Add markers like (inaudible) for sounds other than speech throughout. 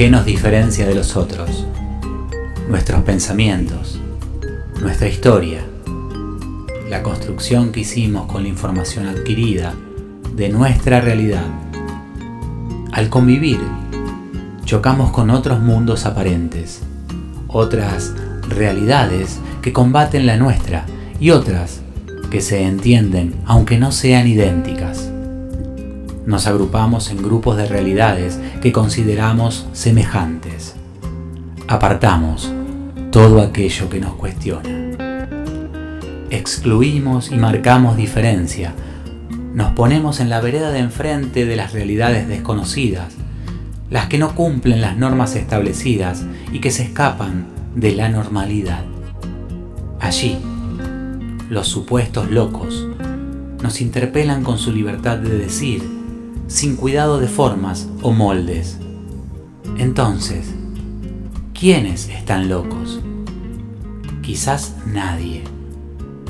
¿Qué nos diferencia de los otros? Nuestros pensamientos, nuestra historia, la construcción que hicimos con la información adquirida de nuestra realidad. Al convivir, chocamos con otros mundos aparentes, otras realidades que combaten la nuestra y otras que se entienden aunque no sean idénticas. Nos agrupamos en grupos de realidades que consideramos semejantes. Apartamos todo aquello que nos cuestiona. Excluimos y marcamos diferencia. Nos ponemos en la vereda de enfrente de las realidades desconocidas, las que no cumplen las normas establecidas y que se escapan de la normalidad. Allí, los supuestos locos nos interpelan con su libertad de decir, sin cuidado de formas o moldes. Entonces, ¿quiénes están locos? Quizás nadie,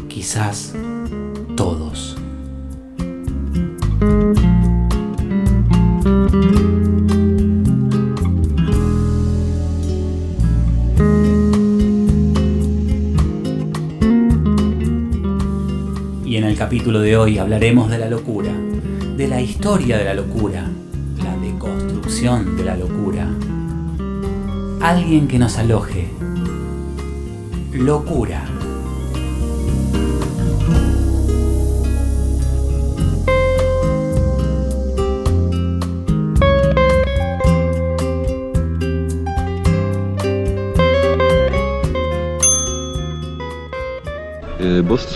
quizás todos. Y en el capítulo de hoy hablaremos de la locura, de la historia de la locura, la deconstrucción de la locura. Alguien que nos aloje. Locura.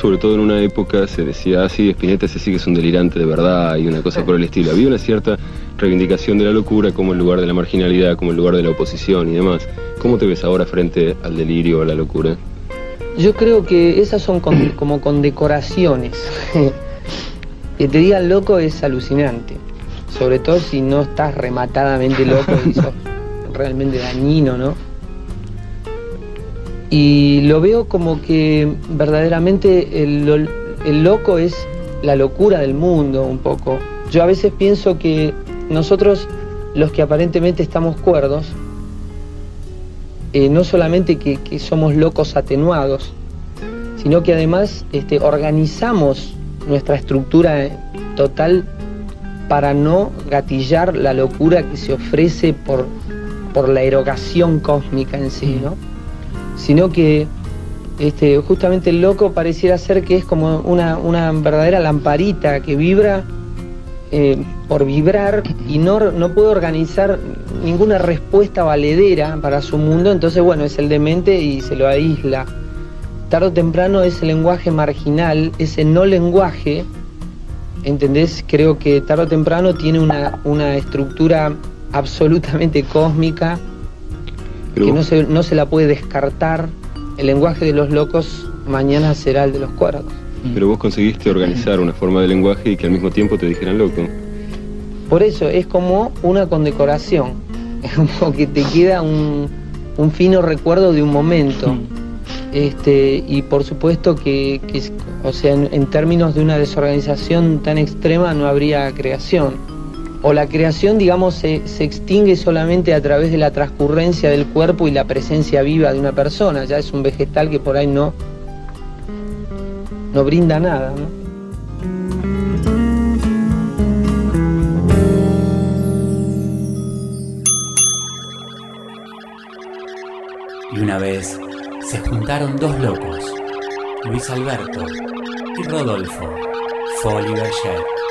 Sobre todo en una época, se decía, ah, sí, Spinetta ese sí que es un delirante de verdad y una cosa por el estilo. Había una cierta reivindicación de la locura como el lugar de la marginalidad, como el lugar de la oposición y demás. ¿Cómo te ves ahora frente al delirio o a la locura? Yo creo que esas son con- (clears throat) como condecoraciones. (laughs) que te digan loco es alucinante. Sobre todo si no estás rematadamente loco y (laughs) sos realmente dañino, ¿no? Y lo veo como que verdaderamente el, el loco es la locura del mundo un poco. Yo a veces pienso que nosotros, los que aparentemente estamos cuerdos, eh, no solamente que, que somos locos atenuados, sino que además este, organizamos nuestra estructura total para no gatillar la locura que se ofrece por, por la erogación cósmica en sí, ¿no? Sino que este, justamente el loco pareciera ser que es como una, una verdadera lamparita que vibra eh, por vibrar y no, no puede organizar ninguna respuesta valedera para su mundo, entonces bueno, es el demente y se lo aísla. Tarde o temprano ese lenguaje marginal, ese no lenguaje, ¿entendés? Creo que tarde o temprano tiene una, una estructura absolutamente cósmica Pero que no se, no se la puede descartar. El lenguaje de los locos mañana será el de los cuerdos. Pero vos conseguiste organizar una forma de lenguaje y que al mismo tiempo te dijeran loco. Por eso es como una condecoración, (laughs) es como que te queda un, un fino recuerdo de un momento. (laughs) Este, y por supuesto que, que, o sea, en, en términos de una desorganización tan extrema no habría creación. O la creación, digamos, se, se extingue solamente a través de la transcurrencia del cuerpo y la presencia viva de una persona. Ya es un vegetal que por ahí no, no brinda nada. ¿no? Y una vez se juntaron dos locos, Luis Alberto y Rodolfo Folly Berger.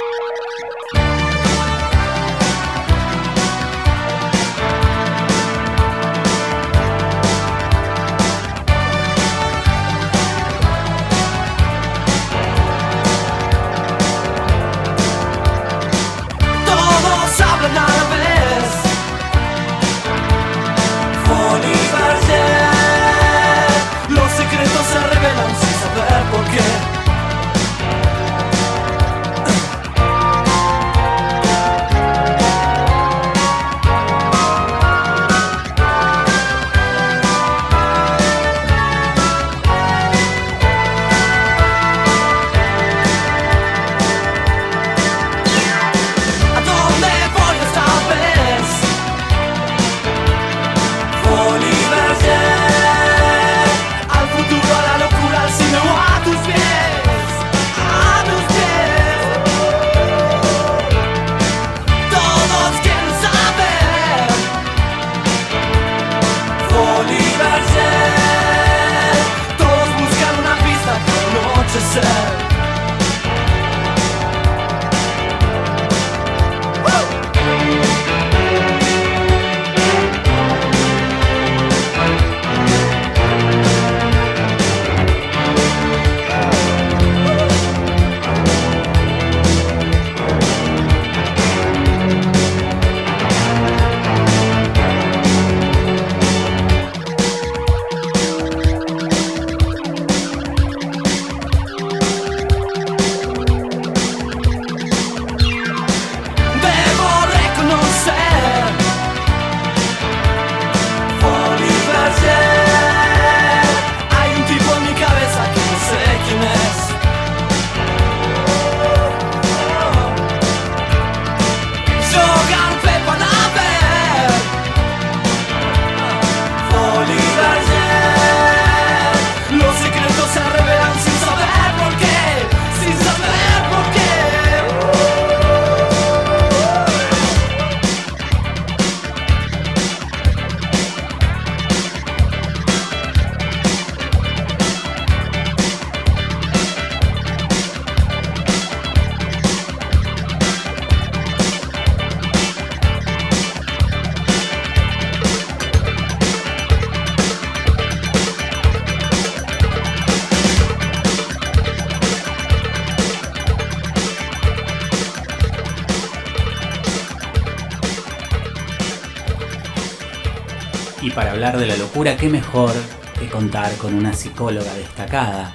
Hablar de la locura, qué mejor que contar con una psicóloga destacada,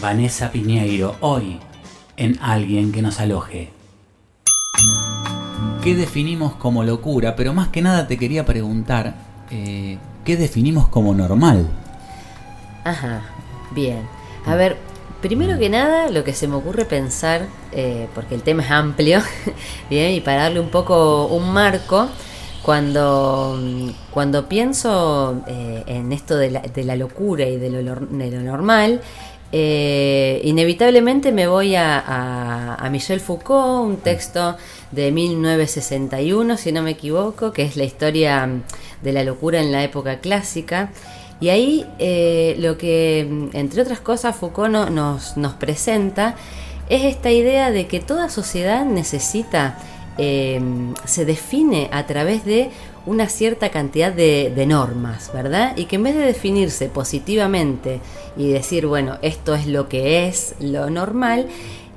Vanessa Piñeiro, hoy en Alguien que nos aloje. ¿Qué definimos como locura? Pero más que nada te quería preguntar, eh, ¿qué definimos como normal? Ajá, bien. A ver, primero que nada, lo que se me ocurre pensar, eh, porque el tema es amplio, (laughs) bien, y para darle un poco un marco, cuando, cuando pienso eh, en esto de la, de la locura y de lo, de lo normal, eh, inevitablemente me voy a, a, a Michel Foucault, un texto de 1961, si no me equivoco, que es la historia de la locura en la época clásica. Y ahí eh, lo que, entre otras cosas, Foucault no- nos, nos presenta es esta idea de que toda sociedad necesita, eh, se define a través de una cierta cantidad de, de normas, ¿verdad? Y que en vez de definirse positivamente y decir, bueno, esto es lo que es lo normal,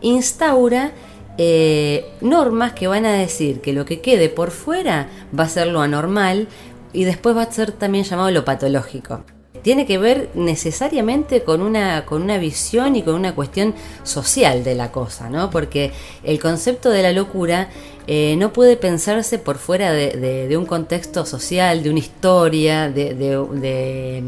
instaura eh, normas que van a decir que lo que quede por fuera va a ser lo anormal y después va a ser también llamado lo patológico. Tiene que ver necesariamente con una, con una visión y con una cuestión social de la cosa, ¿no? Porque el concepto de la locura eh, no puede pensarse por fuera de, de- de un contexto social, de una historia, de,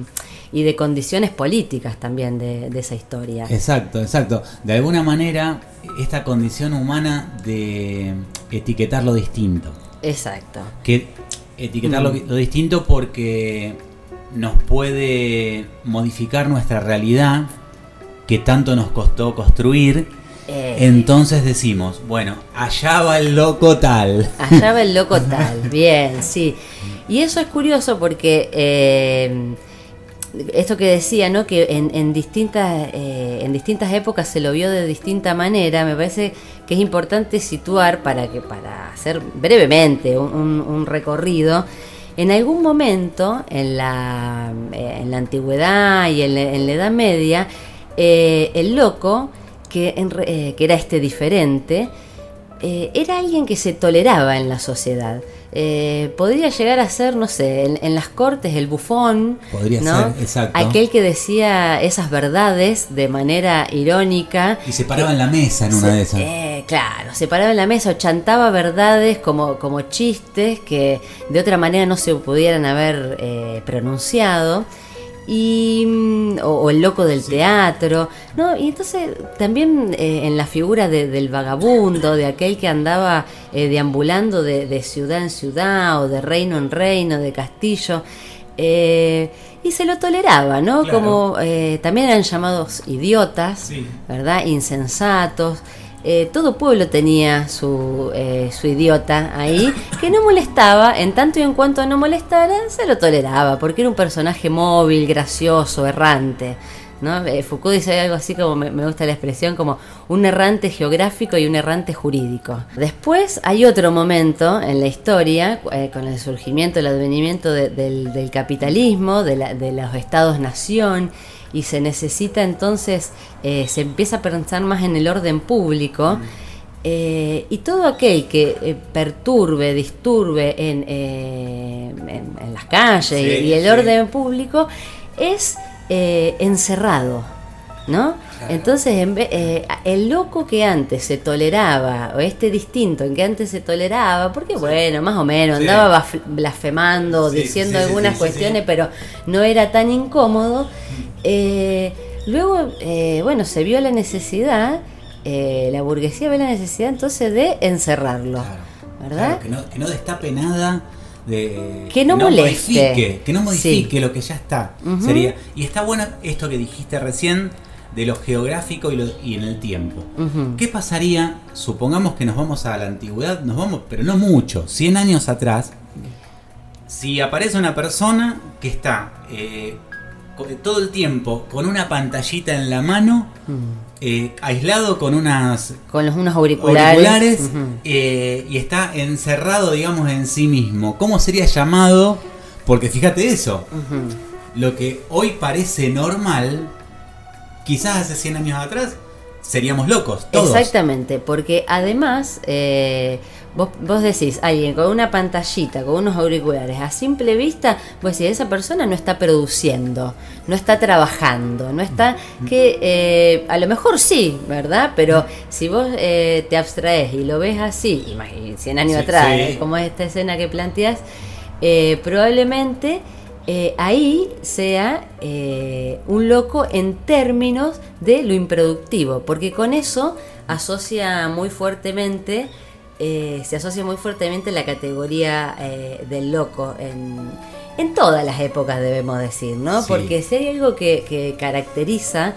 y de condiciones políticas también de, de esa historia. Exacto, exacto. De alguna manera, esta condición humana de etiquetar lo distinto. Exacto. Que etiquetar lo, Mm. lo distinto porque nos puede modificar nuestra realidad que tanto nos costó construir. Eh, Entonces decimos, bueno, allá va el loco tal. Allá va el loco (laughs) tal, bien, sí. Y eso es curioso porque eh, esto que decía, ¿no? Que en, en distintas eh, en distintas épocas se lo vio de distinta manera. Me parece que es importante situar para que para hacer brevemente un, un- un recorrido. En algún momento en la eh, en la antigüedad y en la, Edad Media, eh, el loco eh, que era este diferente eh, era alguien que se toleraba en la sociedad. Eh, podría llegar a ser, no sé, en, en las cortes el bufón, Podría ¿no? ser, exacto. aquel que decía esas verdades de manera irónica. Y se paraba en la mesa en una de esas. eh, claro, se paraba en la mesa o chantaba verdades como, como chistes que de otra manera no se pudieran haber eh, pronunciado. Y, mm, o, o el loco del teatro, ¿no? Y entonces también eh, en la figura de- del vagabundo, de aquel que andaba eh, deambulando de, de ciudad en ciudad o de reino en reino, de castillo, eh, y se lo toleraba, ¿no? Claro. Como eh, también eran llamados idiotas, Sí. ¿verdad? Insensatos. Eh, todo pueblo tenía su, eh, su idiota ahí, que no molestaba, en tanto y en cuanto no molestara, se lo toleraba, porque era un personaje móvil, gracioso, errante. ¿no? Eh, Foucault dice algo así como, me, gusta la expresión, como un errante geográfico y un errante jurídico. Después hay otro momento en la historia, eh, con el surgimiento, el advenimiento de- del, del capitalismo, de, la- de los estados-nación, y se necesita entonces, eh, se empieza a pensar más en el orden público. eh, y todo aquel que eh, perturbe, disturbe en, eh, en- en las calles Sí, y, el sí. orden público es eh, encerrado. ¿No? Entonces, en vez- eh, el loco que antes se toleraba, o este distinto en que antes se toleraba, porque bueno, más o menos, Sí. andaba blasfemando, Sí, diciendo algunas cuestiones, pero no era tan incómodo. Eh, luego, eh, bueno, se vio la necesidad, eh, la burguesía ve la necesidad entonces de encerrarlo, Claro. ¿verdad? Claro, que, no, que no destape nada de Que no moleste. modifique, que no modifique Sí. lo que ya está. Sería y está bueno esto que dijiste recién de lo geográfico y, lo- y en el tiempo. ¿Qué pasaría? Supongamos que nos vamos a la antigüedad, nos vamos, pero no mucho, 100 años atrás. Si aparece una persona que está eh, co- todo el tiempo con una pantallita en la mano, eh, aislado con unas Con los, unos auriculares. auriculares eh, y está encerrado, digamos, en sí mismo. ¿Cómo sería llamado? Porque fíjate eso, lo que hoy parece normal, quizás hace 100 años atrás seríamos locos, todos. Exactamente, porque además eh, vos, vos decís, alguien con una pantallita, con unos auriculares, a simple vista, vos decís, esa persona no está produciendo, no está trabajando, no está, que eh, a lo mejor sí, ¿verdad? Pero si vos eh, te abstraes y lo ves así, imagínate, 100 años Sí, atrás, sí. como esta escena que planteas, probablemente eh, ahí sea eh, un loco en términos de lo improductivo, porque con eso asocia muy fuertemente, eh, se asocia muy fuertemente la categoría eh, del loco en, en todas las épocas, debemos decir, ¿no? Sí. Porque si hay algo que, que caracteriza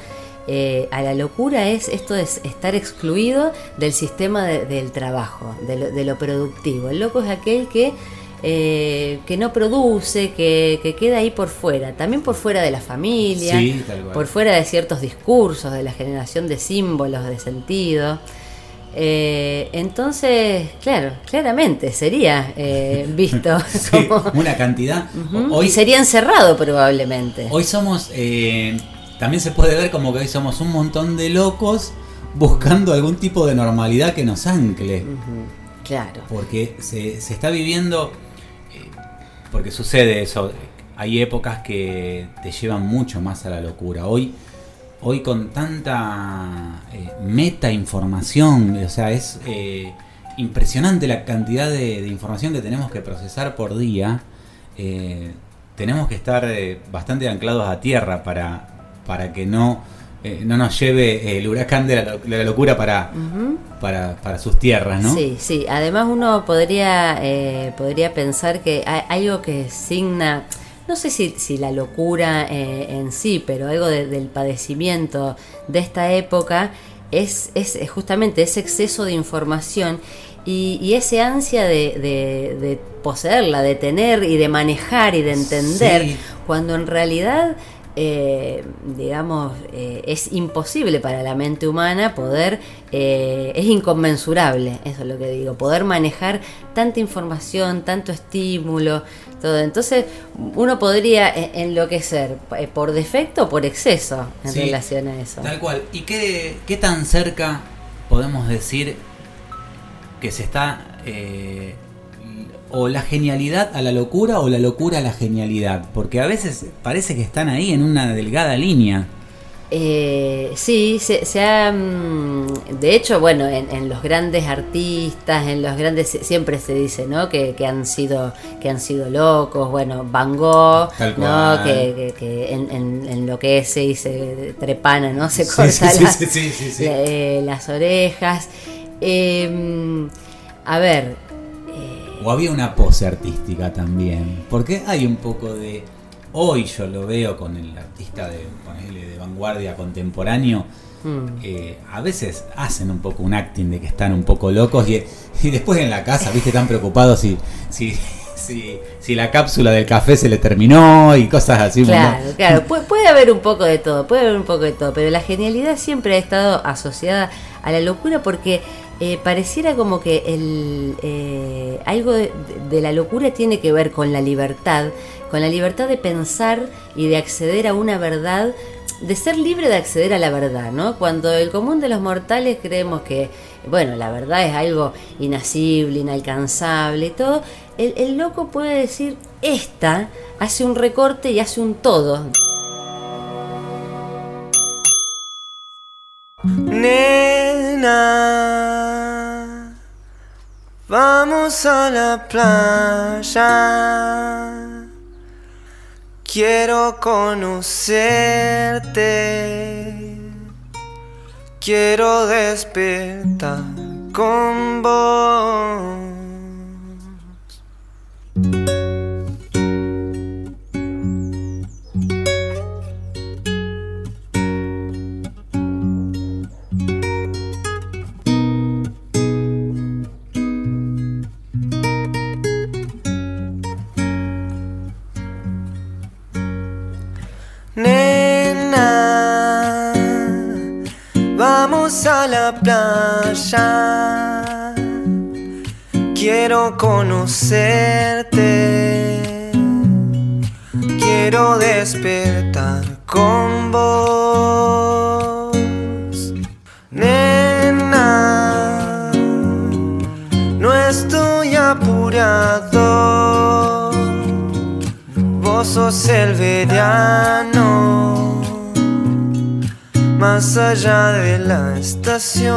eh, a la locura es esto de estar excluido del sistema de- del trabajo, de lo, de lo productivo. El loco es aquel que, eh, que no produce, que, que queda ahí por fuera, también por fuera de la familia, Sí, por fuera de ciertos discursos, de la generación de símbolos, de sentido. Eh, entonces, claro, claramente sería eh, (laughs) visto Sí, (laughs) como... una cantidad. Hoy y sería encerrado probablemente. Hoy somos, eh, también se puede ver como que hoy somos un montón de locos buscando algún tipo de normalidad que nos ancle. Claro. Porque se, se está viviendo, porque sucede eso, hay épocas que te llevan mucho más a la locura. Hoy, hoy con tanta eh, meta información, o sea, es eh, impresionante la cantidad de, información que tenemos que procesar por día. eh, tenemos que estar bastante anclados a tierra para, para que no, eh, no nos lleve el huracán de la, lo- de la locura para, para, para sus tierras, ¿no? Sí, sí. Además uno podría, eh, podría pensar que hay algo que signa, no sé si, si la locura eh, en sí, pero algo de- del padecimiento de esta época es, es es justamente ese exceso de información y, y ese ansia de, de- de poseerla, de tener y de manejar y de entender, Sí. cuando en realidad eh, digamos, eh, es imposible para la mente humana poder, eh, es inconmensurable, eso es lo que digo, poder manejar tanta información, tanto estímulo, todo. Entonces, uno podría enloquecer por defecto o por exceso en Sí, relación a eso. Tal cual. ¿Y qué, qué tan cerca podemos decir que se está o la genialidad a la locura o la locura a la genialidad? Porque a veces parece que están ahí en una delgada línea. Eh, sí, se, se ha, mm, de hecho, bueno, en, en los grandes artistas, en los grandes, siempre se dice, ¿no? Que, que han sido, que han sido locos, bueno, Van Gogh, ¿no? Que, que, que en, en- enloquece y se trepana, ¿no? Se corta sí, sí, las, sí, eh, las orejas. Eh, a ver, O había una pose artística también. Porque hay un poco de. Hoy yo lo veo con el artista de, ponele, de vanguardia contemporáneo. mm, eh, a veces hacen un poco un acting de que están un poco locos y, (laughs) y después en la casa, viste, tan preocupados si, si, (laughs) si, si la cápsula del café se le terminó y cosas así. Claro, ¿no? claro. Pu- puede haber un poco de todo, puede haber un poco de todo, pero la genialidad siempre ha estado asociada a la locura porque eh, pareciera como que el, eh, algo de, la locura tiene que ver con la libertad, con la libertad de pensar y de acceder a una verdad, de ser libre de acceder a la verdad, ¿no? Cuando el común de los mortales creemos que, bueno, la verdad es algo inasible, inalcanzable y todo, el, el loco puede decir, esta hace un recorte y hace un todo. Nena, vamos a la playa. Quiero conocerte. Quiero despertar con vos. La playa. Quiero conocerte. Quiero despertar con vos. Nena, no estoy apurado. Vos sos el verano, más allá de la estación.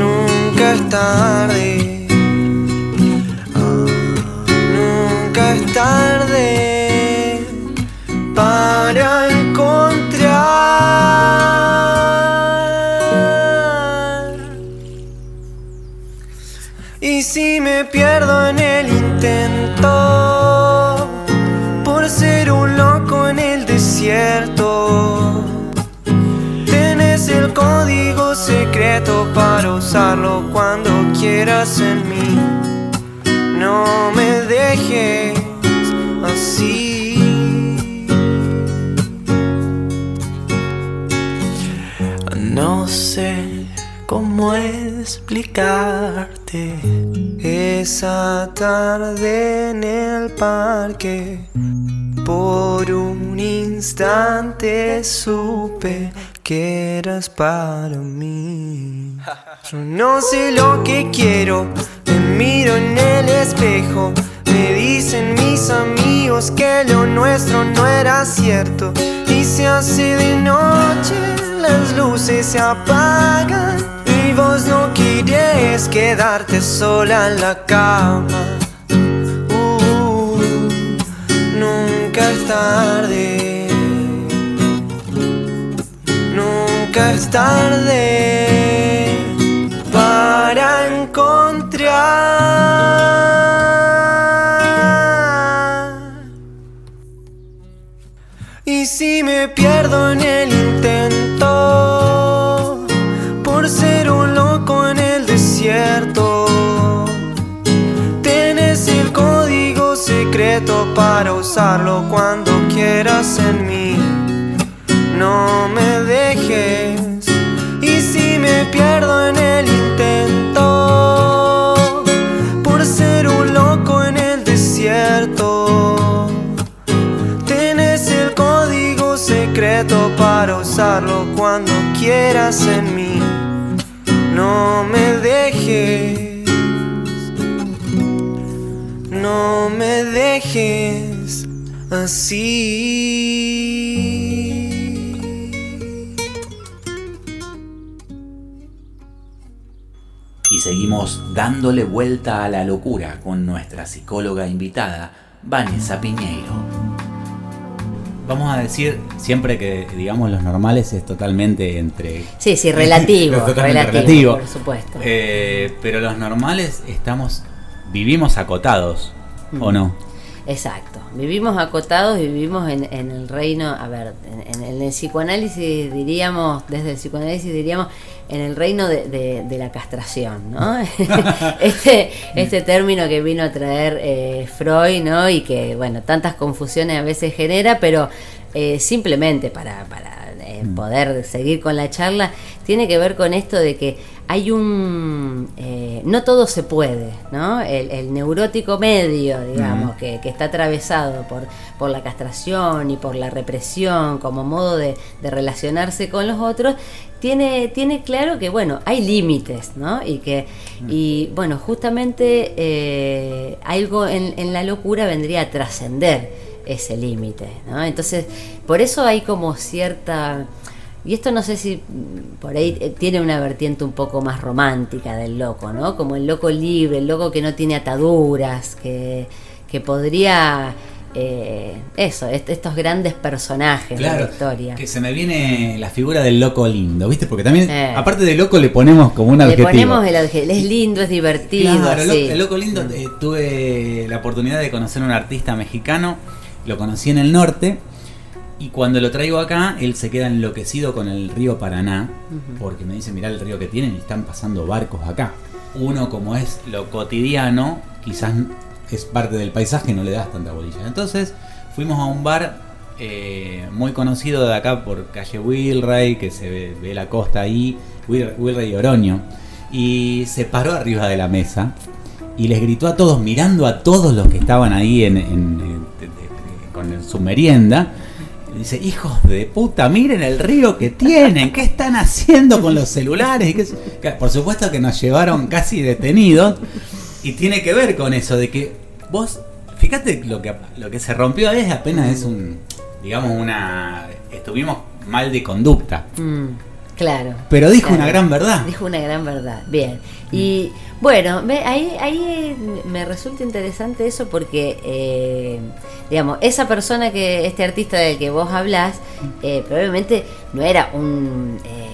Nunca es tarde, nunca es tarde para encontrar. Y si me pierdo en el intento, secreto para usarlo cuando quieras en mí. No me dejes así. No sé cómo explicarte esa tarde en el parque. Por un instante supe que eras para mí. Yo no sé lo que quiero, me miro en el espejo. Me dicen mis amigos que lo nuestro no era cierto. Y se hace de noche, las luces se apagan. Y vos no quieres quedarte sola en la cama. Uh, nunca es tarde. Nunca es tarde para encontrar. Y si me pierdo en el intento por ser un loco en el desierto, tienes el código secreto para usarlo cuando quieras en mí. No me dejes. Y si me pierdo en el intento por ser un loco en el desierto. Tienes el código secreto para usarlo cuando quieras en mí. No me dejes. No me dejes así. Y seguimos dándole vuelta a la locura con nuestra psicóloga invitada, Vanessa Piñeiro. Vamos a decir siempre que, digamos, los normales es totalmente entre. Sí, sí, relativo. (laughs) Totalmente relativo, relativo. por supuesto. Eh, pero los normales estamos. Vivimos acotados, ¿o no? Exacto. Vivimos acotados y vivimos en, en el reino, a ver, en, en el psicoanálisis diríamos, desde el psicoanálisis diríamos, en el reino de, de- de la castración, ¿no? (laughs) (laughs) este, este término que vino a traer eh, Freud, ¿no? Y que, bueno, tantas confusiones a veces genera, pero eh, simplemente para, para eh, poder seguir con la charla, tiene que ver con esto de que hay un... eh, no todo se puede, ¿no? El, el neurótico medio, digamos, que, que está atravesado por, por la castración y por la represión como modo de, de relacionarse con los otros, tiene, tiene claro que, bueno, hay límites, ¿no? Y que, y bueno, justamente eh, algo en, en la locura vendría a trascender ese límite, ¿no? Entonces, por eso hay como cierta... Y esto no sé si mm, por ahí eh, tiene una vertiente un poco más romántica del loco, ¿no? Como el loco libre, el loco que no tiene ataduras, que, que podría... eh, eso, est- estos grandes personajes de la historia. que se me viene la figura del loco lindo, ¿viste? Porque también, Eh. aparte de loco, le ponemos como un Le adjetivo. ponemos el adjetivo, es lindo, es divertido, Claro, sí. el loco lindo, eh, tuve la oportunidad de conocer a un artista mexicano, lo conocí en el norte, y cuando lo traigo acá, él se queda enloquecido con el río Paraná, porque me dice, mirá el río que tienen y están pasando barcos acá. Uno como es lo cotidiano, quizás es parte del paisaje, no le das tanta bolilla. Entonces fuimos a un bar eh, muy conocido de acá por calle Wilray, que se ve, ve la costa ahí, Wil- Wilray y Oroño, y se paró arriba de la mesa y les gritó a todos, mirando a todos los que estaban ahí en, con su merienda. Dice, hijos de puta, miren el río que tienen, ¿qué están haciendo con los celulares? Qué Por supuesto que nos llevaron casi detenidos. Y tiene que ver con eso de que vos, fíjate lo que, lo que se rompió es apenas es un, digamos, una, estuvimos mal de conducta, Mm, claro. pero dijo claro. una gran verdad. Dijo una gran verdad. Bien. Y bueno, ve, ahí, ahí me resulta interesante eso porque, eh, digamos, esa persona que, este artista del que vos hablás, eh, probablemente no era un. eh,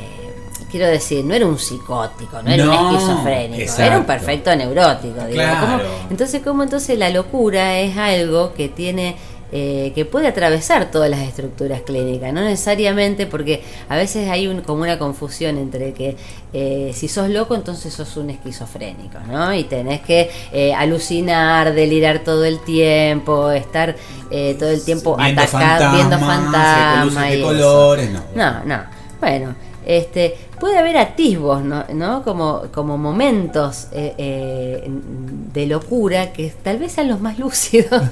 Quiero decir, no era un psicótico, no era No, un esquizofrénico, era un perfecto neurótico. Claro. ¿Cómo- entonces, ¿cómo entonces la locura es algo que tiene eh, que puede atravesar todas las estructuras clínicas, no necesariamente porque a veces hay un, como una confusión entre que eh, si sos loco entonces sos un esquizofrénico, ¿no? Y tenés que eh, alucinar, delirar todo el tiempo, estar eh, todo el tiempo Viendo atacado, viendo fantasmas, y colores, no. No, no. Bueno, este, puede haber atisbos, ¿no? ¿no? Como, como momentos eh, eh, de locura que tal vez sean los más (laughs) lúcidos,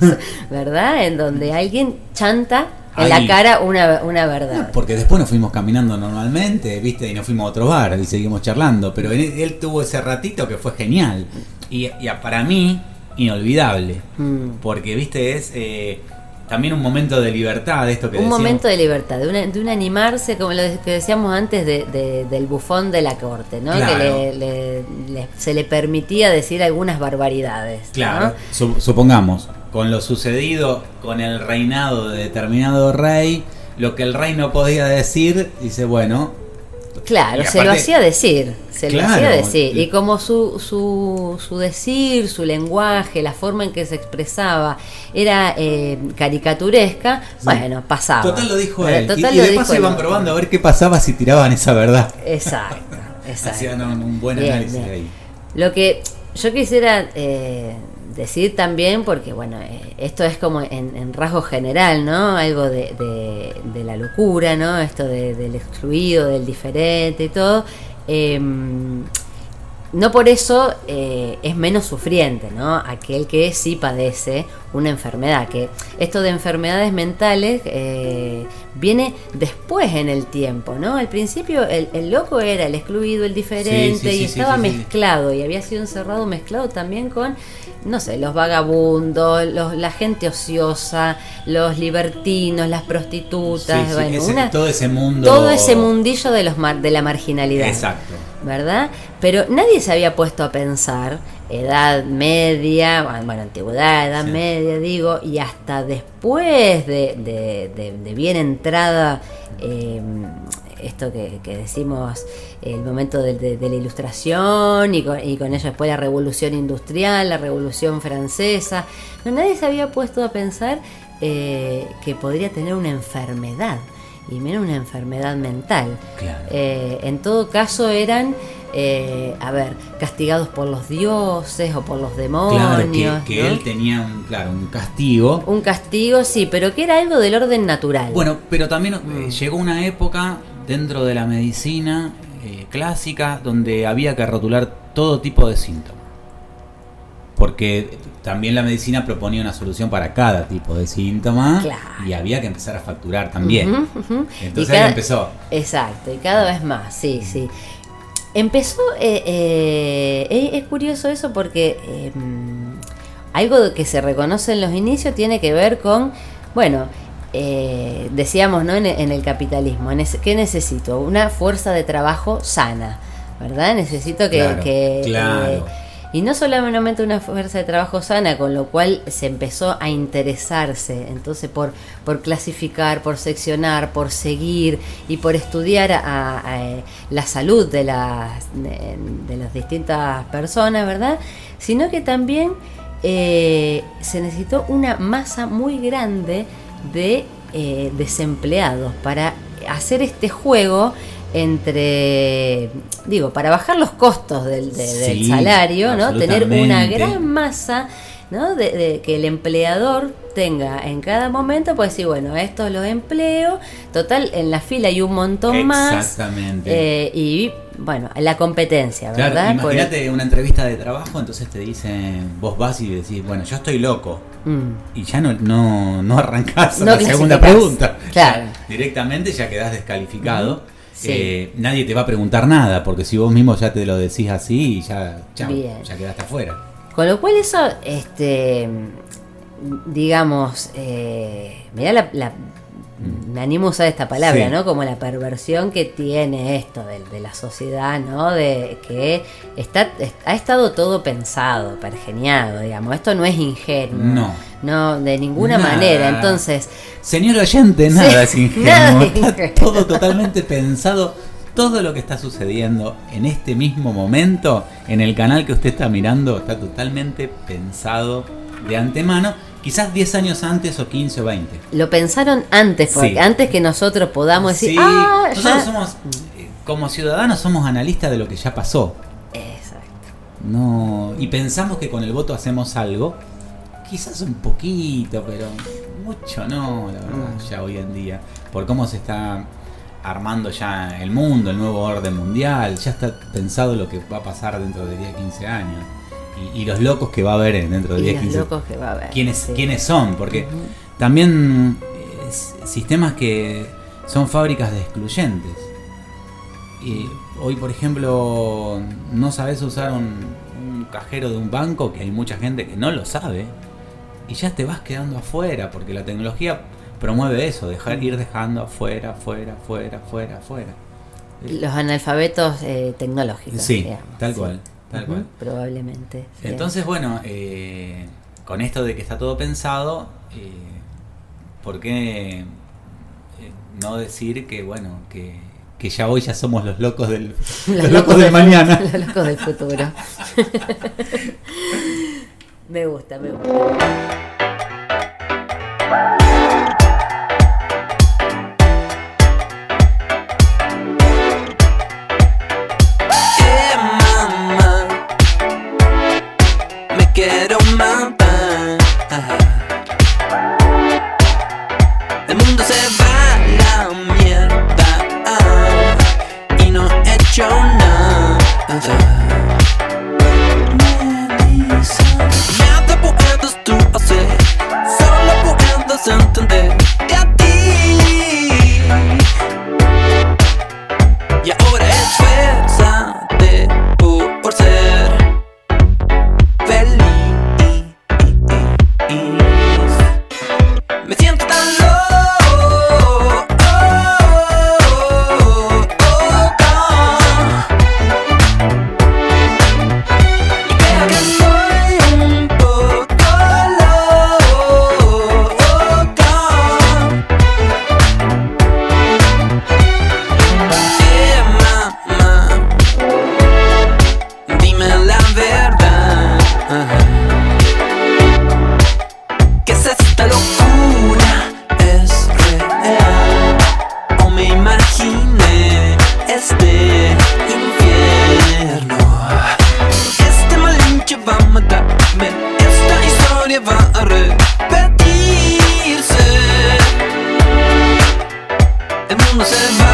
¿verdad? En donde alguien chanta en Ahí. la cara una, una verdad. Porque después nos fuimos caminando normalmente, ¿viste? Y nos fuimos a otro bar y seguimos charlando. Pero él, él tuvo ese ratito que fue genial. Y, para mí, inolvidable. Mm. Porque, ¿viste? Es. eh, también un momento de libertad, de esto que un decíamos. momento de libertad, de, una- de un animarse, como lo que decíamos antes, de- de- del bufón de la corte, ¿no? Claro. Que le- le- le- se le permitía decir algunas barbaridades. Claro, su- supongamos, con lo sucedido con el reinado de determinado rey, lo que el rey no podía decir, dice, bueno, Claro, Y se lo hacía decir, se lo hacía decir. Y como su, su, su decir, su lenguaje, la forma en que se expresaba era eh, caricaturesca, bueno, pasaba. total lo dijo él. Y- total y, lo de paso él. iban probando a ver qué pasaba si tiraban esa verdad. Exacto, (laughs) exacto. Hacían un, un buen Bien, análisis bien. ahí. Lo que yo quisiera eh, decir también, porque bueno, eh, esto es como en, rasgo general, ¿no? Algo de, de- de la locura, ¿no? Esto de- del excluido, del diferente y todo. Em, no por eso eh, es menos sufriente, ¿no? Aquel que sí padece una enfermedad, que esto de enfermedades mentales eh, viene después en el tiempo, ¿no? Al principio el, el loco era el excluido, el diferente, Sí, sí, sí, y sí, estaba mezclado, y había sido encerrado mezclado también con, no sé, los vagabundos, los, la gente ociosa, los libertinos, las prostitutas, Sí, sí, bueno, ese- una- todo ese mundo. todo ese mundillo de, los mar- de la marginalidad. Exacto. ¿verdad? Pero nadie se había puesto a pensar, edad media, bueno, antigüedad, edad Sí. media, digo, y hasta después de, de- de- de bien entrada, eh, esto que, que decimos, el momento de, la ilustración y con, y con ello después la revolución industrial, la revolución francesa, no, nadie se había puesto a pensar eh, que podría tener una enfermedad. Y menos una enfermedad mental. Claro. Eh, en todo caso eran, eh, a ver, castigados por los dioses o por los demonios. Claro, que, que ¿no? él tenía un, claro, un castigo. Un castigo, sí, pero que era algo del orden natural. Bueno, pero también Mm. eh, llegó una época dentro de la medicina eh, clásica donde había que rotular todo tipo de síntomas. Porque también la medicina proponía una solución para cada tipo de síntoma Claro. y había que empezar a facturar también. Entonces Y ahí cada- empezó. Exacto, y cada vez más, sí, sí. Empezó, eh, eh, es, curioso eso porque eh, mm, algo que se reconoce en los inicios tiene que ver con, bueno, eh, decíamos, ¿no? En, en el capitalismo, ¿qué necesito? Una fuerza de trabajo sana, ¿verdad? Necesito que... Claro, que, claro. Y no solamente una fuerza de trabajo sana, con lo cual se empezó a interesarse, entonces por, por clasificar, por seccionar, por seguir y por estudiar a, a, eh, la salud de las, de las distintas personas, ¿verdad? Sino que también eh, se necesitó una masa muy grande de eh, desempleados para hacer este juego entre, digo, para bajar los costos del, de- del Sí, salario, ¿no? Tener una gran masa, ¿no? De, de que el empleador tenga en cada momento, pues sí, bueno, estos los empleo, total, en la fila hay un montón más. Exactamente. eh, y bueno, la competencia, Claro, ¿verdad? Por- imagínate una entrevista de trabajo, entonces te dicen, vos vas y decís, bueno, yo estoy loco. Mm. Y ya no, no, no arrancás a No la segunda pregunta. Claro. Directamente ya quedás descalificado. Sí. Eh, nadie te va a preguntar nada, porque si vos mismo ya te lo decís así, ya, ya quedaste afuera. Con lo cual eso, este, digamos, eh, mirá la, la- me animo a usar esta palabra, Sí. ¿no? Como la perversión que tiene esto de, de la sociedad, ¿no? De que está, es- ha estado todo pensado, pergeniado, digamos. Esto no es ingenuo. No. No, de ninguna Nada. manera. Entonces, Señor oyente, nada Sí, es (laughs) ingenuo. nada es Está ingenuo. todo totalmente pensado. Todo lo que está sucediendo en este mismo momento en el canal que usted está mirando está totalmente pensado de antemano, quizás 10 años antes o 15 o 20. lo pensaron antes, porque Sí. antes que nosotros podamos decir, Sí, ah, nosotros ya". somos, eh, como ciudadanos, somos analistas de lo que ya pasó. Exacto. No, y pensamos que con el voto hacemos algo, quizás un poquito, pero mucho no, la verdad, Mm. ya hoy en día, por cómo se está armando ya el mundo, el nuevo orden mundial, ya está pensado lo que va a pasar dentro de 10, 15 años. Y, y los locos que va a haber en- dentro de Y 10, los 15 locos que va a haber. quiénes, sí. quiénes son, porque también eh, sistemas que son fábricas de excluyentes. Y hoy, por ejemplo, no sabes usar un, un cajero de un banco, que hay mucha gente que no lo sabe. y ya te vas quedando afuera, porque la tecnología promueve eso, dejar ir dejando afuera, afuera, afuera, afuera, afuera. Los analfabetos eh, tecnológicos. Sí, digamos, tal sí. cual, tal cual. Probablemente. sí. Entonces, bueno, eh, con esto de que está todo pensado, eh, ¿por qué eh, no decir que, bueno, que, que ya hoy ya somos los locos del, (laughs) los locos del mañana? (laughs) Los locos del futuro. (laughs) me gusta, me gusta. Não se... a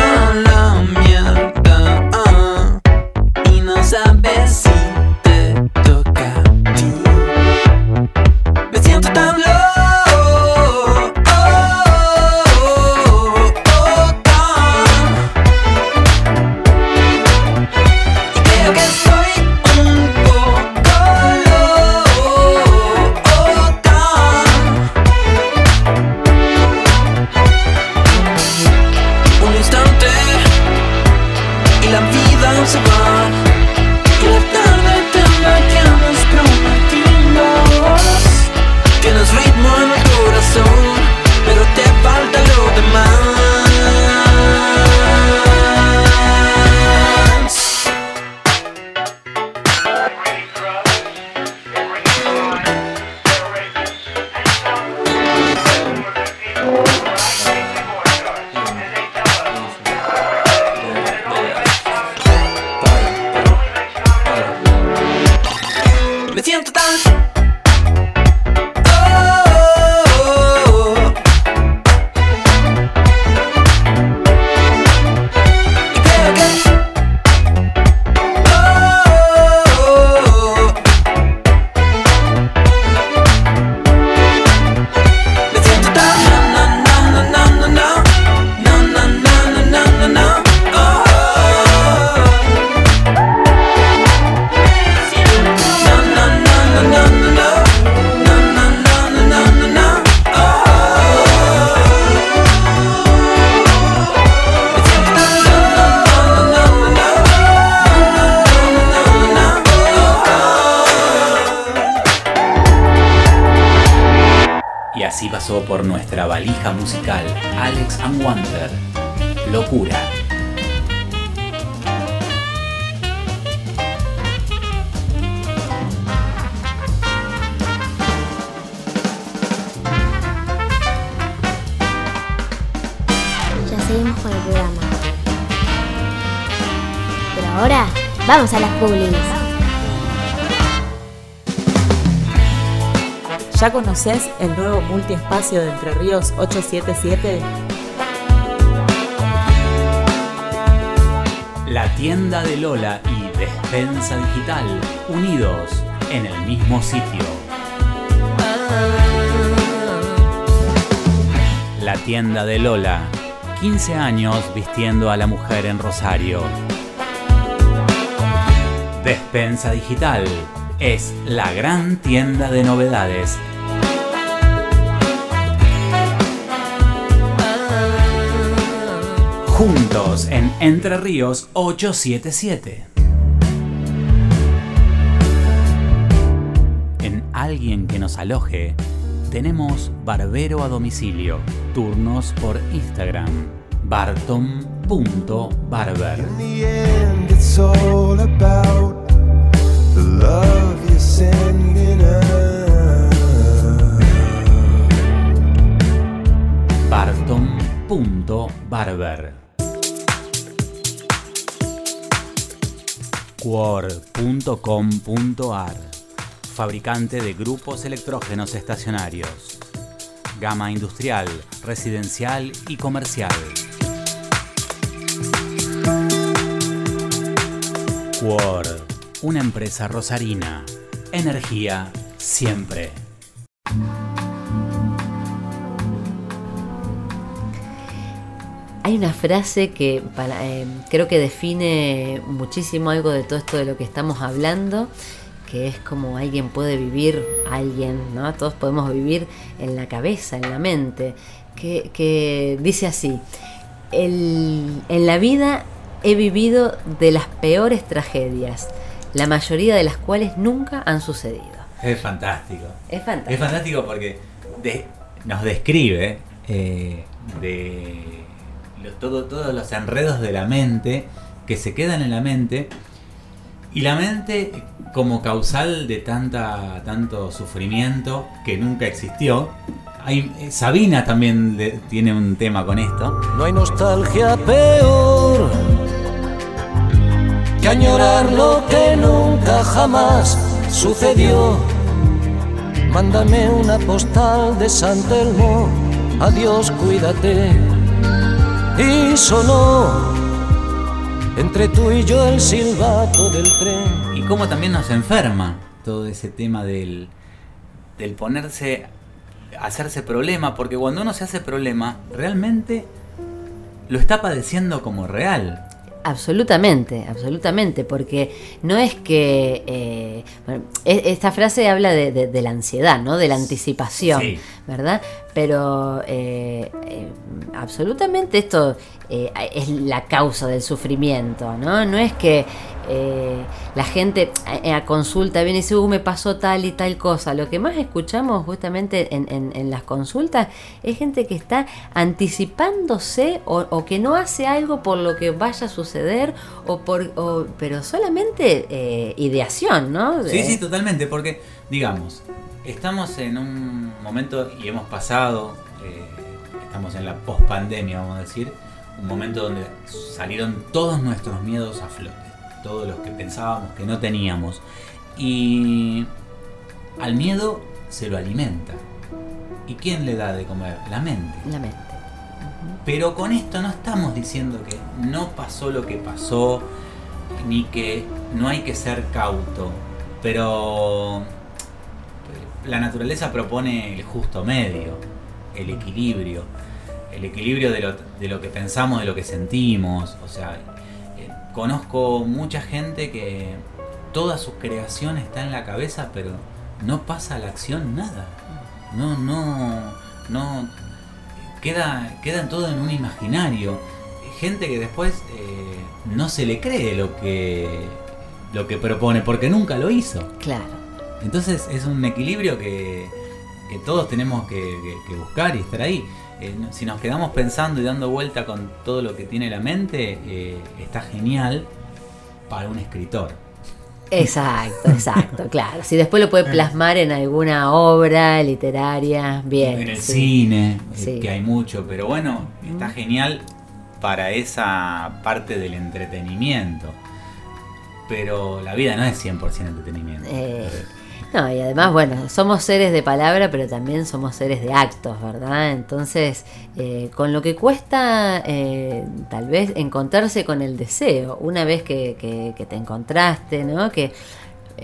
por nuestra valija musical Alex and Wonder. Locura. Ya seguimos con el programa. Pero ahora, vamos a las publis. ¿Ya conoces el nuevo multiespacio de Entre Ríos 877? La tienda de Lola y Despensa Digital, unidos en el mismo sitio. La tienda de Lola, 15 años vistiendo a la mujer en Rosario. Despensa Digital es la gran tienda de novedades. En Entre Ríos 877. En Alguien que nos aloje, tenemos barbero a domicilio, turnos por Instagram, barton.barber. In Quor.com.ar Fabricante de grupos electrógenos estacionarios. Gama industrial, residencial y comercial. Quor, una empresa rosarina. Energía siempre. Hay una frase que para, eh, creo que define muchísimo algo de todo esto de lo que estamos hablando, que es como alguien puede vivir, alguien, ¿no? Todos podemos vivir en la cabeza, en la mente, que, que dice así, "El- en la vida he vivido de las peores tragedias, la mayoría de las cuales nunca han sucedido. Es fantástico. Es fantástico. Es fantástico porque de- nos describe eh, de lo- todo, todos los enredos de la mente que se quedan en la mente y la mente como causal de tanta, tanto sufrimiento que nunca existió. Eh, Sabina también tiene un tema con esto. No hay nostalgia peor que añorar lo que nunca jamás sucedió. Mándame una postal de San Telmo, adiós, cuídate. Y sonó entre tú y yo el silbato del tren. Y cómo también nos enferma todo ese tema del, del ponerse, hacerse problema, porque cuando uno se hace problema, realmente lo está padeciendo como real. Absolutamente, absolutamente, porque no es que... eh, bueno, e- esta frase habla de, de- de la ansiedad, ¿no? De la anticipación, Sí. ¿Verdad? Pero eh, eh, absolutamente esto eh, es la causa del sufrimiento, ¿no? No es que eh, la gente a, consulta viene y dice, uh, me pasó tal y tal cosa. Lo que más escuchamos justamente en, en- en las consultas es gente que está anticipándose o, o que no hace algo por lo que vaya a suceder, o por, o- pero solamente eh, ideación, ¿no? Sí, sí, totalmente, porque, digamos, estamos en un momento y hemos pasado, eh, estamos en la pospandemia, vamos a decir, un momento donde salieron todos nuestros miedos a flote, todos los que pensábamos que no teníamos. Y al miedo se lo alimenta. ¿Y quién le da de comer? La mente. La mente. Pero con esto no estamos diciendo que no pasó lo que pasó, ni que no hay que ser cauto. Pero la naturaleza propone el justo medio, el equilibrio. El equilibrio de lo, de lo que pensamos, de lo que sentimos. O sea, eh, conozco mucha gente que toda su creación está en la cabeza, pero no pasa a la acción nada. No, no, no, queda, todo en un imaginario. Gente que después eh, no se le cree lo que, lo que propone porque nunca lo hizo. Claro. Entonces es un equilibrio que, que todos tenemos que, que- que buscar y estar ahí. Eh, si nos quedamos pensando y dando vuelta con todo lo que tiene la mente, eh, está genial para un escritor. Exacto, exacto, claro. Si después lo puede plasmar en alguna obra literaria, bien. en el sí. cine, eh, Sí. que hay mucho, pero bueno, está genial para esa parte del entretenimiento. Pero la vida no es 100% entretenimiento. Eh, no, y además, bueno, somos seres de palabra, pero también somos seres de actos, ¿verdad? Entonces, eh, con lo que cuesta eh, tal vez encontrarse con el deseo, una vez que, que- que te encontraste, ¿no? Que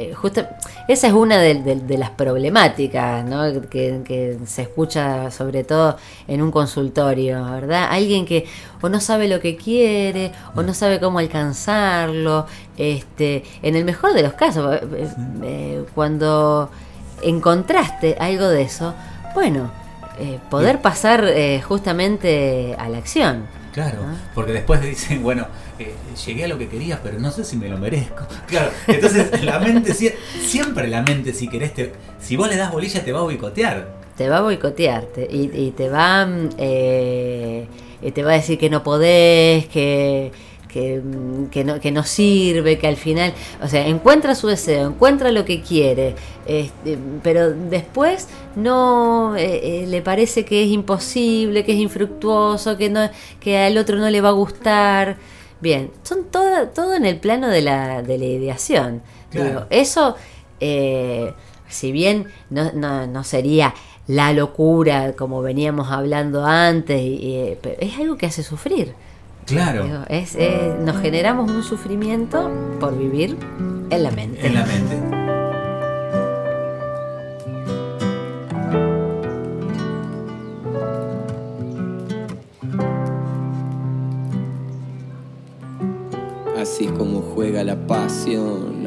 eh, justo, esa es una de, de- de las problemáticas, ¿no? Que, que se escucha sobre todo en un consultorio, ¿verdad? Alguien que o no sabe lo que quiere, o no sabe cómo alcanzarlo, este, en el mejor de los casos, eh, eh, cuando encontraste algo de eso, bueno, poder pasar eh, justamente a la acción. Claro, ¿no? porque después dicen, bueno, eh, llegué a lo que quería, pero no sé si me lo merezco. (laughs) Claro, entonces la mente, sie- siempre la mente, si querés, te- si vos le das bolilla, te va a boicotear. te va a boicotear te- y, y te va eh, y te va a decir que no podés que que, mm, que no, que no sirve, que al final, o sea, encuentra su deseo, encuentra lo que quiere, este, pero después no eh, eh, le parece que es imposible, que es infructuoso, que no, que al otro no le va a gustar. Bien, son todo, todo en el plano de la, de la ideación. Claro. Digo, eso, eh, si bien no, no, no sería la locura como veníamos hablando antes, y- y, pero es algo que hace sufrir. Claro, Digo, es, es- nos generamos un sufrimiento por vivir en la mente. en la mente.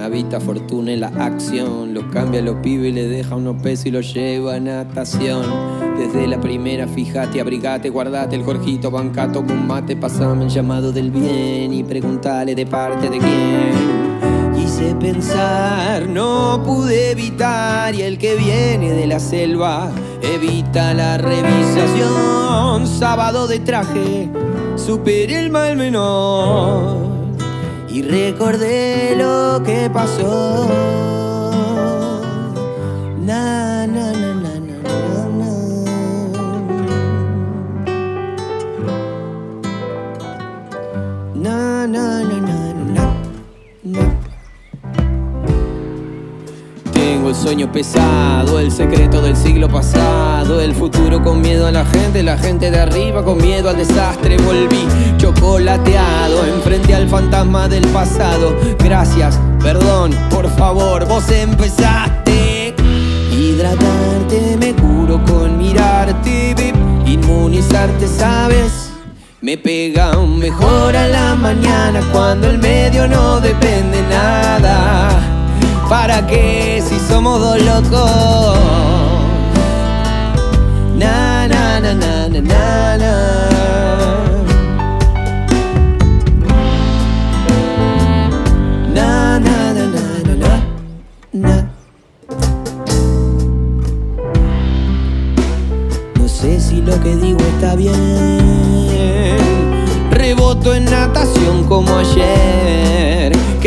Habita fortuna en la acción, lo cambia a los pibes y le deja unos pesos y los lleva a natación. Desde la primera, fíjate, abrigate, guardate el Jorgito, bancato con mate, pasame el llamado del bien y preguntale de parte de quién. Quise pensar, no pude evitar, y el que viene de la selva evita la revisación. Sábado de traje, superé el mal menor y recordé lo que pasó. El sueño pesado, el secreto del siglo pasado, el futuro con miedo a la gente, la gente de arriba con miedo al desastre. Volví chocolateado, enfrente al fantasma del pasado. Gracias, perdón, por favor, vos empezaste. Hidratarte me curo con mirarte, beb, inmunizarte, ¿sabes? Me pega un mejor a la mañana cuando el medio no depende nada. ¿Para qué si somos dos locos? Na na na na na na na.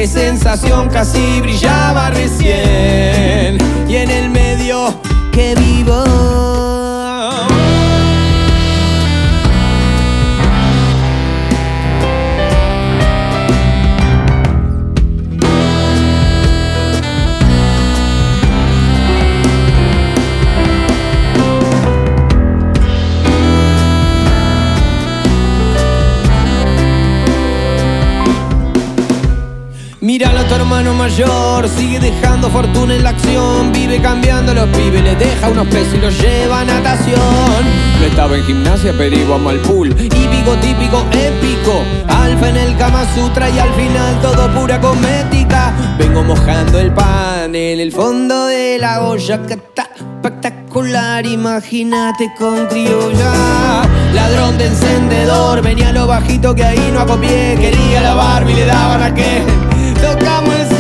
Qué sensación casi brillaba recién. Y en el medio que vivo. Mayor, sigue dejando fortuna en la acción, vive cambiando a los pibes, le deja unos pesos y los lleva a natación. No estaba en gimnasia, pero iba mal pool. Hípico típico, épico, alfa en el Kama Sutra y al final todo pura cosmética. Vengo mojando el pan en el fondo de la olla que está espectacular, imagínate con criolla. Ladrón de encendedor, venía lo bajito que ahí no acopié, quería la Barbie, le daban a que tocamos el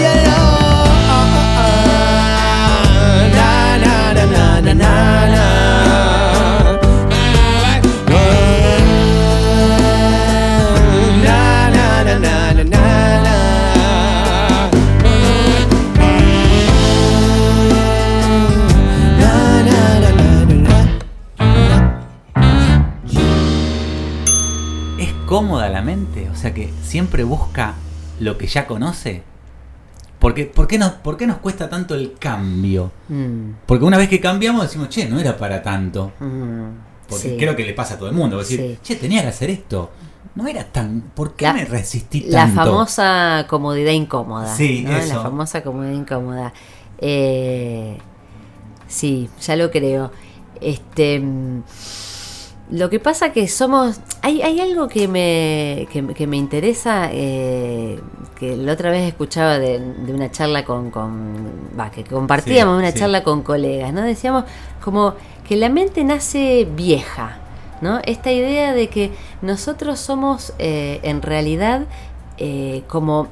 cómoda la mente? O sea que siempre busca lo que ya conoce. Porque, ¿por, qué nos, ¿Por qué nos cuesta tanto el cambio? Mm, Porque una vez que cambiamos decimos, che, no era para tanto. mm, Porque sí. creo que le pasa a todo el mundo. Decir, Sí. che, tenía que hacer esto. No era tan. ¿Por qué La- me resistí La tanto? famosa comodidad incómoda. Sí, ¿no? eso. La famosa comodidad incómoda. Eh, sí, ya lo creo. Este. Lo que pasa que somos. Hay, hay algo que me, que, que me interesa. eh, que la otra vez escuchaba de, de una charla con. que compartíamos Sí, una sí. charla con colegas, ¿no? Decíamos como que la mente nace vieja. ¿no? Esta idea de que nosotros somos eh, en realidad eh, como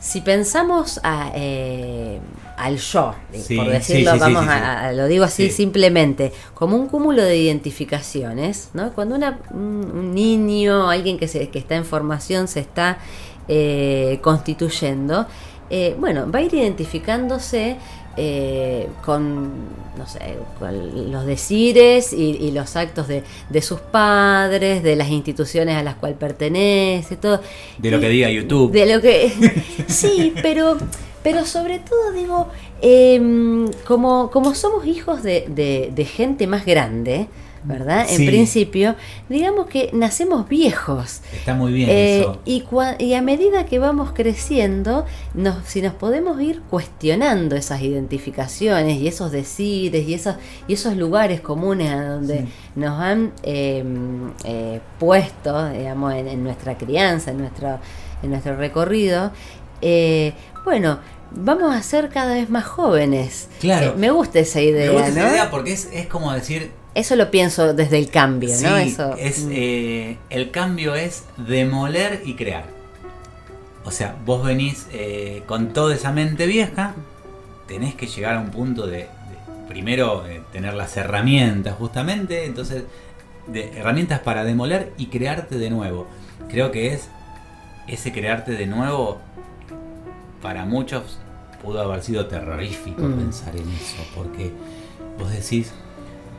si pensamos a, eh, al yo, Sí, por decirlo, sí, sí, vamos a, lo digo así Sí. simplemente, como un cúmulo de identificaciones, ¿no? Cuando una- un, un niño, alguien que, se, que está en formación, se está eh, constituyendo, eh, bueno, va a ir identificándose eh, con, no sé, con los decires y, y los actos de, de sus padres, de las instituciones a las cuales pertenece, todo. De lo Y- que diga YouTube. de lo que. (laughs) sí, pero, pero sobre todo digo, em, como, como somos hijos de, de- de gente más grande, ¿verdad? En principio, digamos que nacemos viejos. Está muy bien Eh, eso. y, a medida que vamos creciendo, nos, si nos podemos ir cuestionando esas identificaciones y esos decires y esos, y esos lugares comunes a donde nos han eh, eh, puesto, digamos, en, en nuestra crianza, en nuestro, en nuestro recorrido, eh, bueno, vamos a ser cada vez más jóvenes. Claro. Eh, me gusta esa idea, Me gusta esa idea porque es, es como decir, Eso lo pienso desde el cambio, sí, ¿no? Eso, es, mm. eh, el cambio es demoler y crear. O sea, vos venís eh, con toda esa mente vieja, tenés que llegar a un punto de, de, primero, eh, tener las herramientas justamente, entonces, de, herramientas para demoler y crearte de nuevo. Creo que es ese crearte de nuevo, para muchos pudo haber sido terrorífico Mm. pensar en eso, porque vos decís,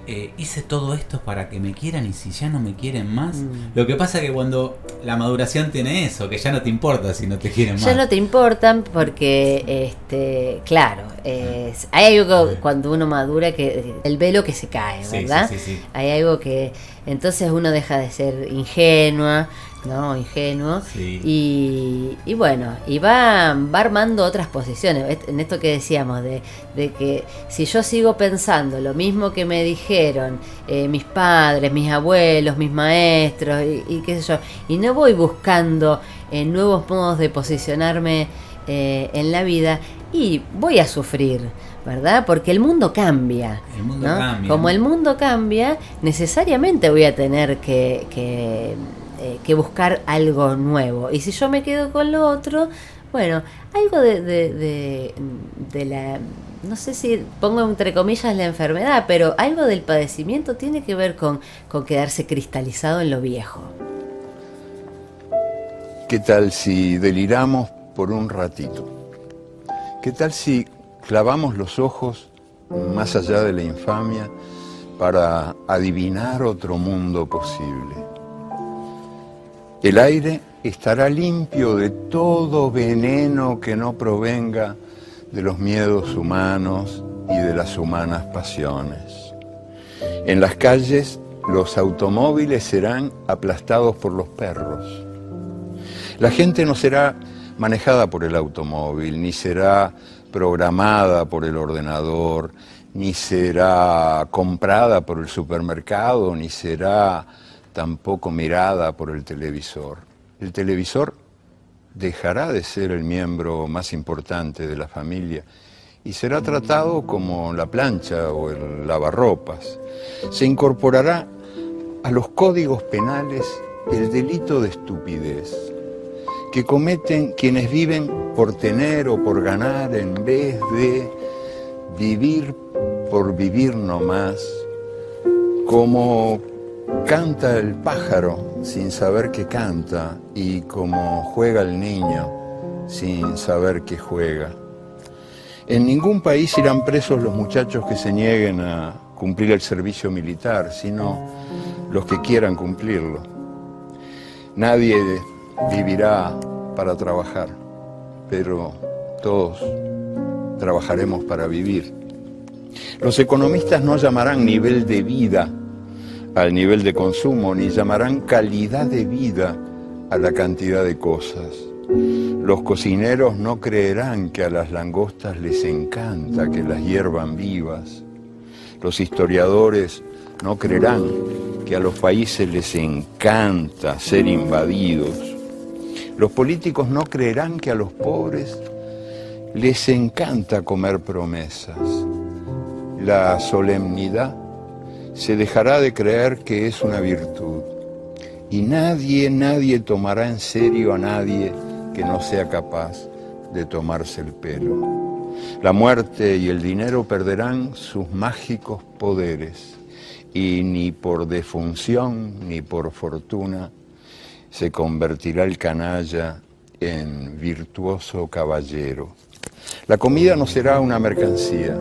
eh, hice todo esto para que me quieran y si ya no me quieren más. Mm. Lo que pasa que cuando la maduración tiene eso, que ya no te importa si no te quieren más. Ya no te importan porque, este, claro, es- hay algo que cuando uno madura que el velo que se cae, ¿verdad? sí, sí, sí. Hay algo que entonces uno deja de ser ingenua, ¿no? Ingenuo. Sí. Y, y bueno, y va, va armando otras posiciones. En esto que decíamos, de, de que si yo sigo pensando lo mismo que me dijeron eh, mis padres, mis abuelos, mis maestros, y, y qué sé yo, y no voy buscando eh, nuevos modos de posicionarme eh, en la vida, y voy a sufrir. ¿Verdad? Porque el mundo cambia. El mundo ¿no? cambia. Como el mundo cambia, necesariamente voy a tener que, que, eh, que buscar algo nuevo. Y si yo me quedo con lo otro, bueno, algo de, de, de- de la, no sé si pongo entre comillas la enfermedad, pero algo del padecimiento tiene que ver con, con quedarse cristalizado en lo viejo. ¿Qué tal si deliramos por un ratito? ¿Qué tal si clavamos los ojos más allá de la infamia para adivinar otro mundo posible? El aire estará limpio de todo veneno que no provenga de los miedos humanos y de las humanas pasiones. En las calles los automóviles serán aplastados por los perros. La gente no será manejada por el automóvil, ni será programada por el ordenador, ni será comprada por el supermercado, ni será tampoco mirada por el televisor. El televisor dejará de ser el miembro más importante de la familia y será tratado como la plancha o el lavarropas. Se incorporará a los códigos penales el delito de estupidez que cometen quienes viven por tener o por ganar en vez de vivir por vivir nomás, como canta el pájaro sin saber que canta y como juega el niño sin saber que juega. En ningún país irán presos los muchachos que se nieguen a cumplir el servicio militar, sino los que quieran cumplirlo. Nadie vivirá para trabajar, pero todos trabajaremos para vivir. Los economistas no llamarán nivel de vida al nivel de consumo, ni llamarán calidad de vida a la cantidad de cosas. Los cocineros no creerán que a las langostas les encanta que las hiervan vivas. Los historiadores no creerán que a los países les encanta ser invadidos. Los políticos no creerán que a los pobres les encanta comer promesas. La solemnidad se dejará de creer que es una virtud. Y nadie, nadie tomará en serio a nadie que no sea capaz de tomarse el pelo. La muerte y el dinero perderán sus mágicos poderes y ni por defunción ni por fortuna se convertirá el canalla en virtuoso caballero. La comida no será una mercancía,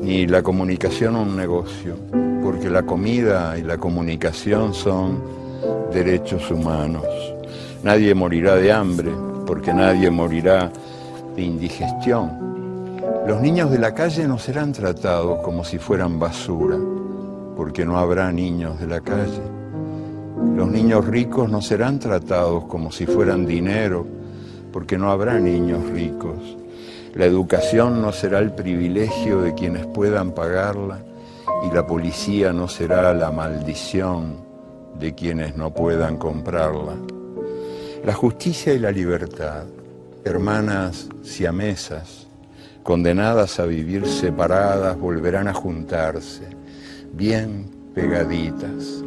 ni la comunicación un negocio, porque la comida y la comunicación son derechos humanos. Nadie morirá de hambre, porque nadie morirá de indigestión. Los niños de la calle no serán tratados como si fueran basura, porque no habrá niños de la calle. Los niños ricos no serán tratados como si fueran dinero, porque no habrá niños ricos. La educación no será el privilegio de quienes puedan pagarla y la policía no será la maldición de quienes no puedan comprarla. La justicia y la libertad, hermanas siamesas, condenadas a vivir separadas, volverán a juntarse, bien pegaditas,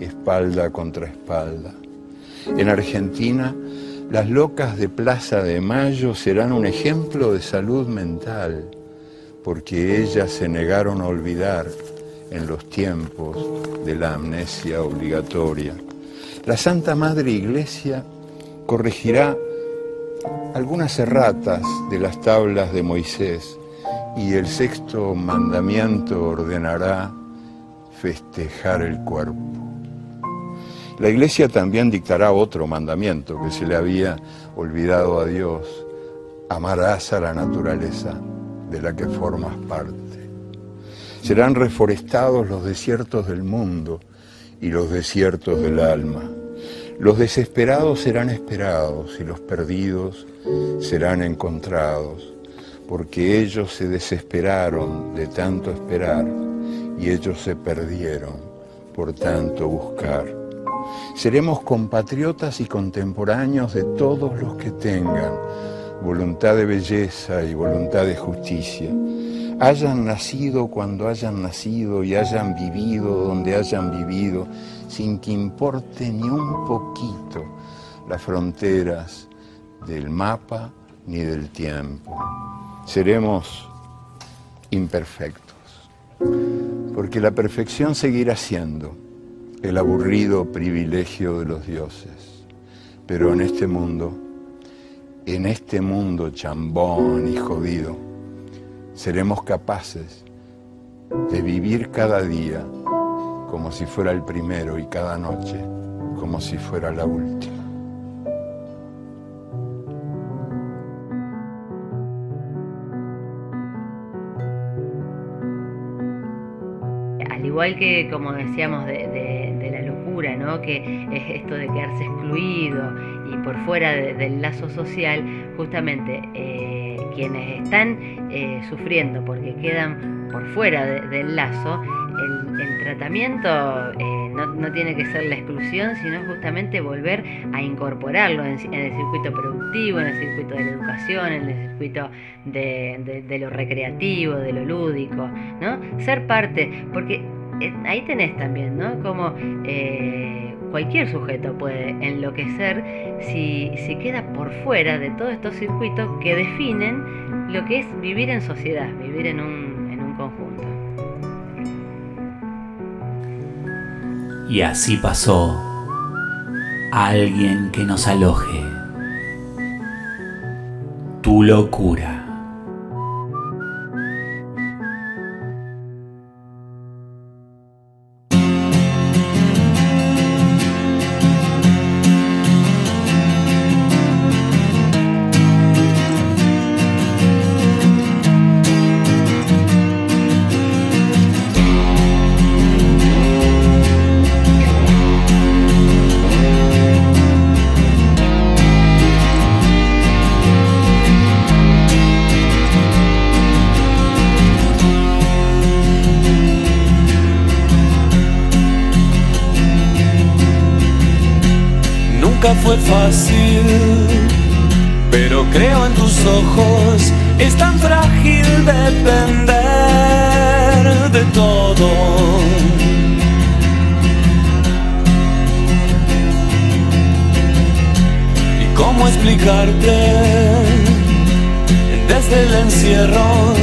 espalda contra espalda. En Argentina, las locas de Plaza de Mayo serán un ejemplo de salud mental, porque ellas se negaron a olvidar en los tiempos de la amnesia obligatoria. La Santa Madre Iglesia corregirá algunas erratas de las tablas de Moisés y el sexto mandamiento ordenará festejar el cuerpo. La iglesia también dictará otro mandamiento que se le había olvidado a Dios. Amarás a la naturaleza de la que formas parte. Serán reforestados los desiertos del mundo y los desiertos del alma. Los desesperados serán esperados y los perdidos serán encontrados, porque ellos se desesperaron de tanto esperar y ellos se perdieron por tanto buscar. Seremos compatriotas y contemporáneos de todos los que tengan voluntad de belleza y voluntad de justicia. Hayan nacido cuando hayan nacido y hayan vivido donde hayan vivido, sin que importe ni un poquito las fronteras del mapa ni del tiempo. Seremos imperfectos, porque la perfección seguirá siendo el aburrido privilegio de los dioses. Pero en este mundo, en este mundo chambón y jodido, seremos capaces de vivir cada día como si fuera el primero y cada noche como si fuera la última. Al igual que, como decíamos, de, ¿no? que es esto de quedarse excluido y por fuera de- del lazo social, justamente eh, quienes están eh, sufriendo porque quedan por fuera de- del lazo, el, tratamiento eh, no, no tiene que ser la exclusión, sino justamente volver a incorporarlo en, en el circuito productivo, en el circuito de la educación, en el circuito de, de- lo recreativo, de lo lúdico, ¿no? Ser parte, porque ahí tenés también, ¿no? Como eh, cualquier sujeto puede enloquecer si, si queda por fuera de todos estos circuitos que definen lo que es vivir en sociedad, vivir en un, en un conjunto. Y así pasó alguien que nos aloje. Tu locura. ¿Y cómo explicarte desde el encierro?